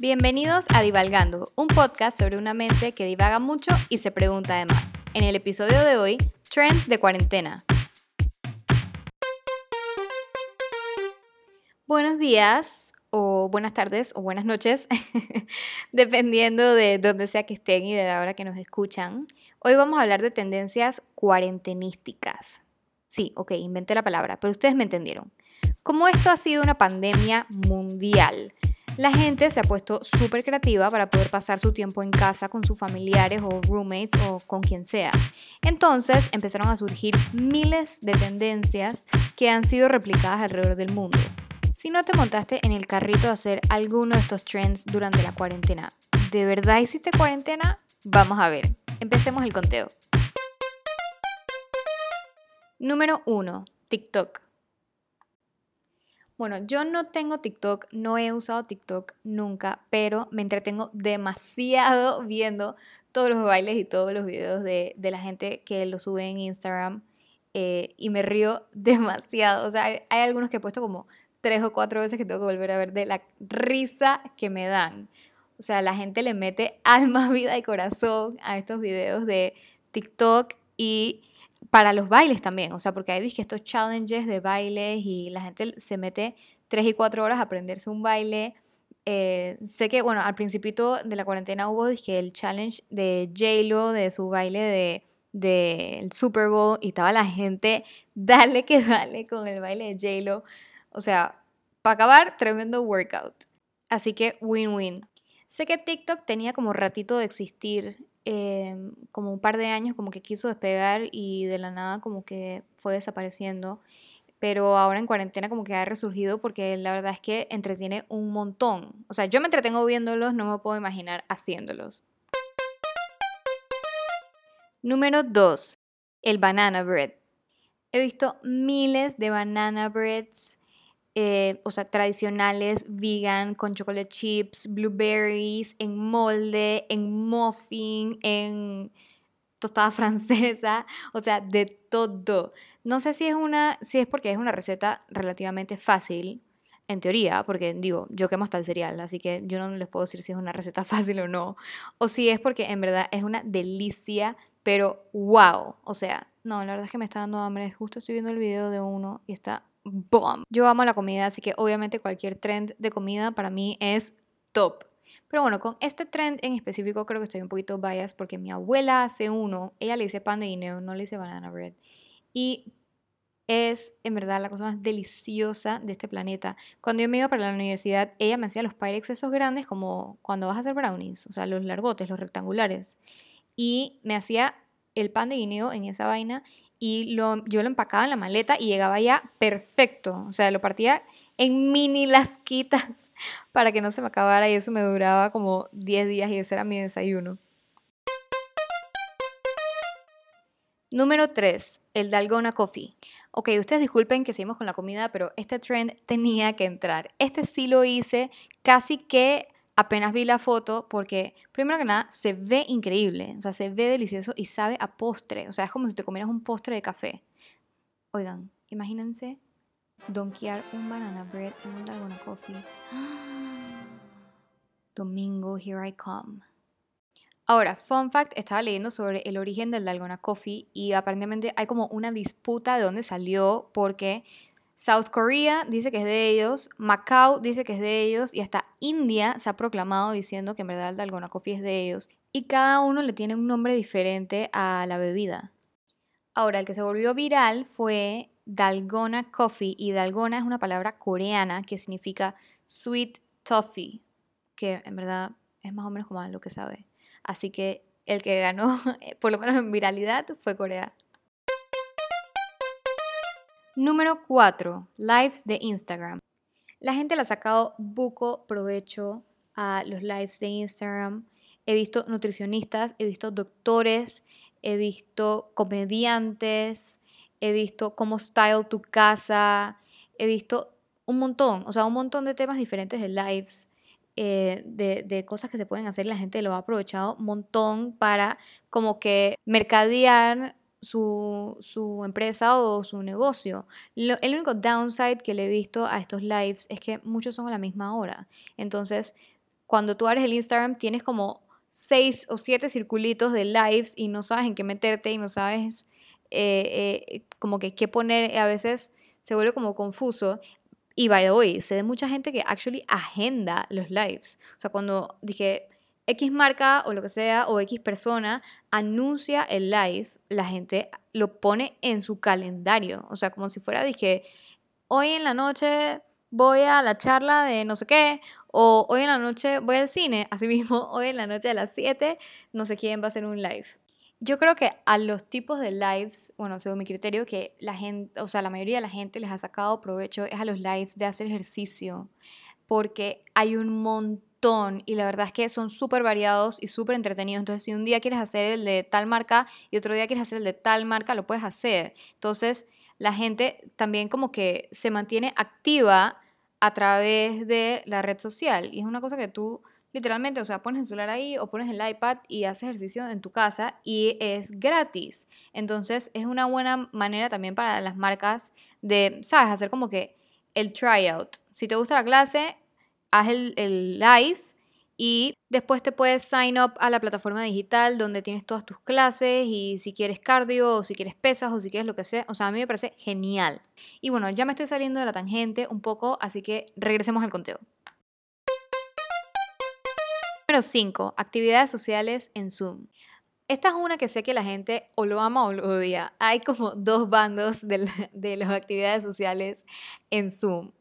Bienvenidos a Divalgando, un podcast sobre una mente que divaga mucho y se pregunta además. En el episodio de hoy, Trends de cuarentena. Buenos días, o buenas tardes, o buenas noches, dependiendo de dónde sea que estén y de la hora que nos escuchan. Hoy vamos a hablar de tendencias cuarentenísticas. Sí, ok, inventé la palabra, pero ustedes me entendieron. Como esto ha sido una pandemia mundial, la gente se ha puesto súper creativa para poder pasar su tiempo en casa con sus familiares o roommates o con quien sea. Entonces empezaron a surgir miles de tendencias que han sido replicadas alrededor del mundo. Si no te montaste en el carrito de hacer alguno de estos trends durante la cuarentena, ¿de verdad hiciste cuarentena? Vamos a ver. Empecemos el conteo. Número 1. TikTok. Bueno, yo no tengo TikTok, no he usado TikTok nunca, pero me entretengo demasiado viendo todos los bailes y todos los videos de, la gente que lo sube en Instagram eh, y me río demasiado. O sea, hay, hay, algunos que he puesto como tres o cuatro veces que tengo que volver a ver de la risa que me dan. O sea, la gente le mete alma, vida y corazón a estos videos de TikTok y para los bailes también, o sea, porque hay estos challenges de bailes y la gente se mete tres y cuatro horas a aprenderse un baile. Eh, sé que, bueno, al principito de la cuarentena hubo dije, el challenge de J-Lo, de su baile de del Super Bowl y estaba la gente, dale que dale con el baile de J-Lo. O sea, para acabar, tremendo workout. Así que win-win. Sé que TikTok tenía como ratito de existir Em, como un par de años como que quiso despegar y de la nada como que fue desapareciendo. Pero ahora en cuarentena como que ha resurgido porque la verdad es que entretiene un montón. O sea, yo me entretengo viéndolos, no me puedo imaginar haciéndolos. Número 2. El banana bread. He visto miles de banana breads eh, o sea, tradicionales, vegan, con chocolate chips, blueberries, en molde, en muffin, en tostada francesa, o sea, de todo. No sé si es una, si es porque es una receta relativamente fácil, en teoría, porque digo, yo quemo hasta el cereal, así que yo no les puedo decir si es una receta fácil o no, o si es porque en verdad es una delicia, pero wow, o sea, no, la verdad es que me está dando hambre, justo estoy viendo el video de uno y está bomb. Yo amo la comida, así que obviamente cualquier trend de comida para mí es top. Pero bueno, con este trend en específico creo que estoy un poquito biased porque mi abuela hace uno, ella le dice pan de guineo, no le dice banana bread. Y es en verdad la cosa más deliciosa de este planeta. Cuando yo me iba para la universidad, ella me hacía los pyrex esos grandes como cuando vas a hacer brownies, o sea, los largotes, los rectangulares. Y me hacía el pan de guineo en esa vaina y lo, yo lo empacaba en la maleta y llegaba ya perfecto. O sea, lo partía en mini lasquitas para que no se me acabara y eso me duraba como 10 días y ese era mi desayuno. Número 3, el Dalgona Coffee. Ok, ustedes disculpen que seguimos con la comida, pero este trend tenía que entrar. Este sí lo hice casi que apenas vi la foto porque, primero que nada, se ve increíble, o sea, se ve delicioso y sabe a postre, o sea, es como si te comieras un postre de café. Oigan, imagínense donkear un banana bread en un Dalgona coffee. Domingo, here I come. Ahora, fun fact, estaba leyendo sobre el origen del Dalgona Coffee y aparentemente hay como una disputa de dónde salió porque South Korea dice que es de ellos, Macao dice que es de ellos y hasta India se ha proclamado diciendo que en verdad el Dalgona Coffee es de ellos. Y cada uno le tiene un nombre diferente a la bebida. Ahora, el que se volvió viral fue Dalgona Coffee y Dalgona es una palabra coreana que significa sweet toffee, que en verdad es más o menos como lo que sabe. Así que el que ganó, por lo menos en viralidad, fue Corea. Número 4. Lives de Instagram. La gente le ha sacado buco provecho a los lives de Instagram. He visto nutricionistas, he visto doctores, he visto comediantes, he visto cómo style tu casa, he visto un montón, o sea, un montón de temas diferentes de lives. Eh, de, de, cosas que se pueden hacer, la gente lo ha aprovechado un montón para como que mercadear su, empresa o su negocio. el único downside que le he visto a estos lives es que muchos son a la misma hora. Entonces, cuando tú abres el Instagram tienes como seis o siete circulitos de lives y no sabes en qué meterte y no sabes eh, eh, como que qué poner, a veces se vuelve como confuso. Y by the way, sé de mucha gente que actually agenda los lives. O sea, cuando dije X marca o lo que sea, o X persona anuncia el live, la gente lo pone en su calendario. O sea, como si fuera, dije, hoy en la noche voy a la charla de no sé qué, o hoy en la noche voy al cine, así mismo, hoy en la noche a las 7, no sé quién va a hacer un live. Yo creo que a los tipos de lives, bueno, según mi criterio, que la gente, o sea, la mayoría de la gente les ha sacado provecho es a los lives de hacer ejercicio, porque hay un montón y la verdad es que son súper variados y súper entretenidos. Entonces, si un día quieres hacer el de tal marca y otro día quieres hacer el de tal marca, lo puedes hacer. Entonces, la gente también como que se mantiene activa a través de la red social y es una cosa que tú literalmente, o sea, pones el celular ahí o pones el iPad y haces ejercicio en tu casa y es gratis. Entonces es una buena manera también para las marcas de, ¿sabes? Hacer como que el tryout. Si te gusta la clase, haz el, el live y después te puedes sign up a la plataforma digital donde tienes todas tus clases y si quieres cardio o si quieres pesas o si quieres lo que sea. O sea, a mí me parece genial. Y bueno, ya me estoy saliendo de la tangente un poco, así que regresemos al conteo. Número 5. Actividades sociales en Zoom. Esta es una que sé que la gente o lo ama o lo odia. Hay como dos bandos de, de las actividades sociales en Zoom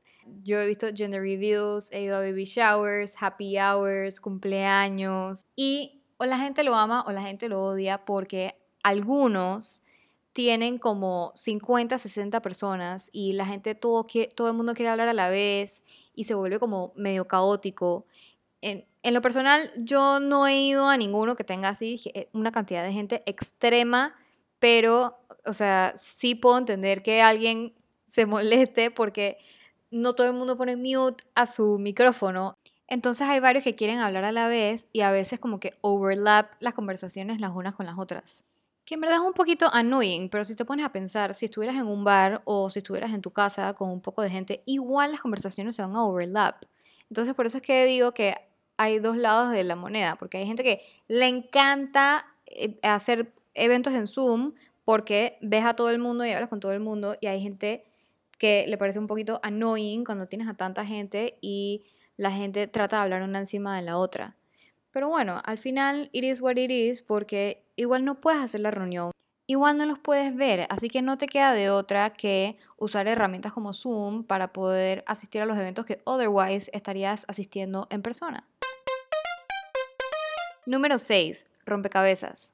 yo he visto gender reviews, he ido a baby showers, happy hours, cumpleaños y o la gente lo ama o la gente lo odia porque algunos tienen como 50, 60 personas y la gente todo, todo el mundo quiere hablar a la vez y se vuelve como medio caótico. En, en lo personal, yo no he ido a ninguno que tenga así eh, una cantidad de gente extrema, pero, o sea, sí puedo entender que alguien se moleste porque no todo el mundo pone mute a su micrófono. Entonces hay varios que quieren hablar a la vez y a veces como que overlap las conversaciones las unas con las otras. Que en verdad es un poquito annoying, pero si te pones a pensar, si estuvieras en un bar o si estuvieras en tu casa con un poco de gente, igual las conversaciones se van a overlap. Entonces por eso es que digo que hay dos lados de la moneda, porque hay gente que le encanta eh, hacer eventos en Zoom porque ves a todo el mundo y hablas con todo el mundo y hay gente que le parece un poquito annoying cuando tienes a tanta gente y la gente trata de hablar una encima de la otra. Pero bueno, al final it is what it is porque igual no puedes hacer la reunión, igual no los puedes ver, así que no te queda de otra que usar herramientas como Zoom para poder asistir a los eventos que otherwise estarías asistiendo en persona. Número 6. Rompecabezas.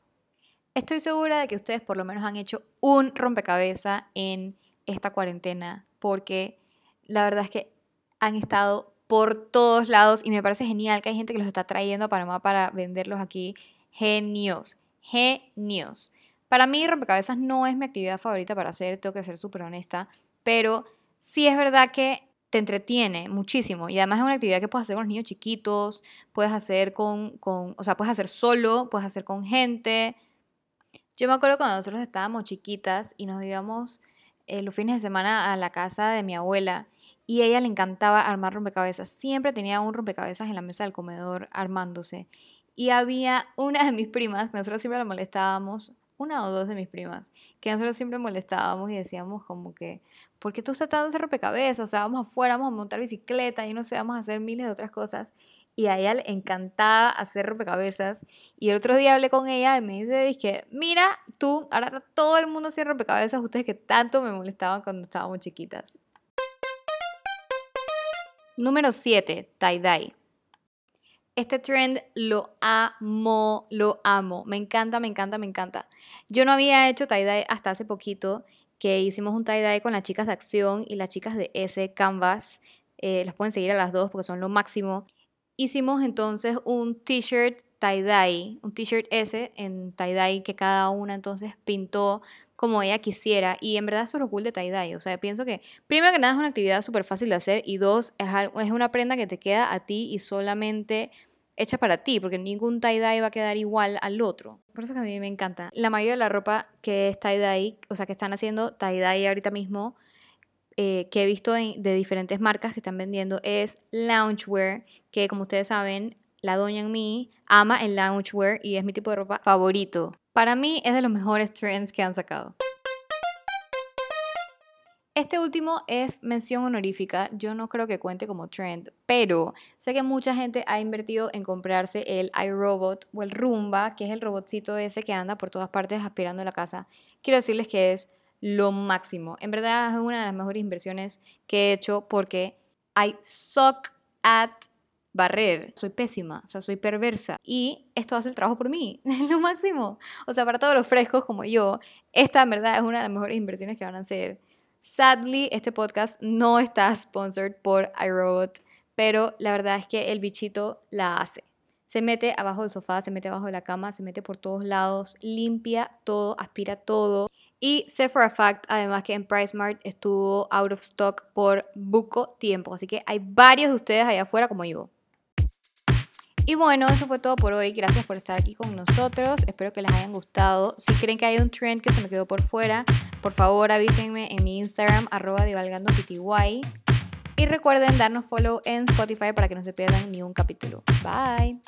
Estoy segura de que ustedes por lo menos han hecho un rompecabezas en esta cuarentena porque la verdad es que han estado por todos lados y me parece genial que hay gente que los está trayendo a Panamá para venderlos aquí. Genios, genios. Para mí rompecabezas no es mi actividad favorita para hacer, tengo que ser súper honesta, pero sí es verdad que te entretiene muchísimo y además es una actividad que puedes hacer con los niños chiquitos, puedes hacer con, con, o sea, puedes hacer solo, puedes hacer con gente. Yo me acuerdo cuando nosotros estábamos chiquitas y nos íbamos eh, los fines de semana a la casa de mi abuela y ella le encantaba armar rompecabezas. Siempre tenía un rompecabezas en la mesa del comedor armándose. Y había una de mis primas, que nosotros siempre la molestábamos, una o dos de mis primas, que nosotros siempre molestábamos y decíamos como que, ¿por qué tú estás dando ese rompecabezas? O sea, vamos afuera, vamos a montar bicicleta y no sé, vamos a hacer miles de otras cosas y a ella le encantaba hacer rompecabezas. Y el otro día hablé con ella y me dice, dije, mira, tú, ahora todo el mundo hace rompecabezas, ustedes que tanto me molestaban cuando estábamos chiquitas. Número 7, tie-dye. Este trend lo amo, lo amo. Me encanta, me encanta, me encanta. Yo no había hecho tie-dye hasta hace poquito, que hicimos un tie-dye con las chicas de Acción y las chicas de S Canvas. Eh, las pueden seguir a las dos porque son lo máximo. Hicimos entonces un t-shirt tie-dye, un t-shirt S en tie-dye que cada una entonces pintó como ella quisiera y en verdad eso es lo cool de tie-dye, o sea, pienso que primero que nada es una actividad súper fácil de hacer y dos, es una prenda que te queda a ti y solamente hecha para ti, porque ningún tie-dye va a quedar igual al otro. Por eso que a mí me encanta. La mayoría de la ropa que es tie-dye, o sea, que están haciendo tie-dye ahorita mismo, eh, que he visto de diferentes marcas que están vendiendo es loungewear, que como ustedes saben, la doña en mí, ama el loungewear y es mi tipo de ropa favorito. Para mí es de los mejores trends que han sacado. Este último es mención honorífica, yo no creo que cuente como trend, pero sé que mucha gente ha invertido en comprarse el iRobot o el Roomba, que es el robotcito ese que anda por todas partes aspirando la casa. Quiero decirles que es lo máximo. En verdad es una de las mejores inversiones que he hecho porque I suck at barrer. Soy pésima, o sea, soy perversa. Y esto hace el trabajo por mí. Lo máximo. O sea, para todos los frescos como yo, esta en verdad es una de las mejores inversiones que van a hacer. Sadly, este podcast no está sponsored por iRobot, pero la verdad es que el bichito la hace. Se mete abajo del sofá, se mete abajo de la cama, se mete por todos lados, limpia todo, aspira todo. Y sé for a fact, además, que en PriceMart estuvo out of stock por buco tiempo. Así que hay varios de ustedes allá afuera como yo. Y bueno, eso fue todo por hoy. Gracias por estar aquí con nosotros. Espero que les hayan gustado. Si creen que hay un trend que se me quedó por fuera, por favor avísenme en mi Instagram, arroba. Y recuerden darnos follow en Spotify para que no se pierdan ni un capítulo. Bye.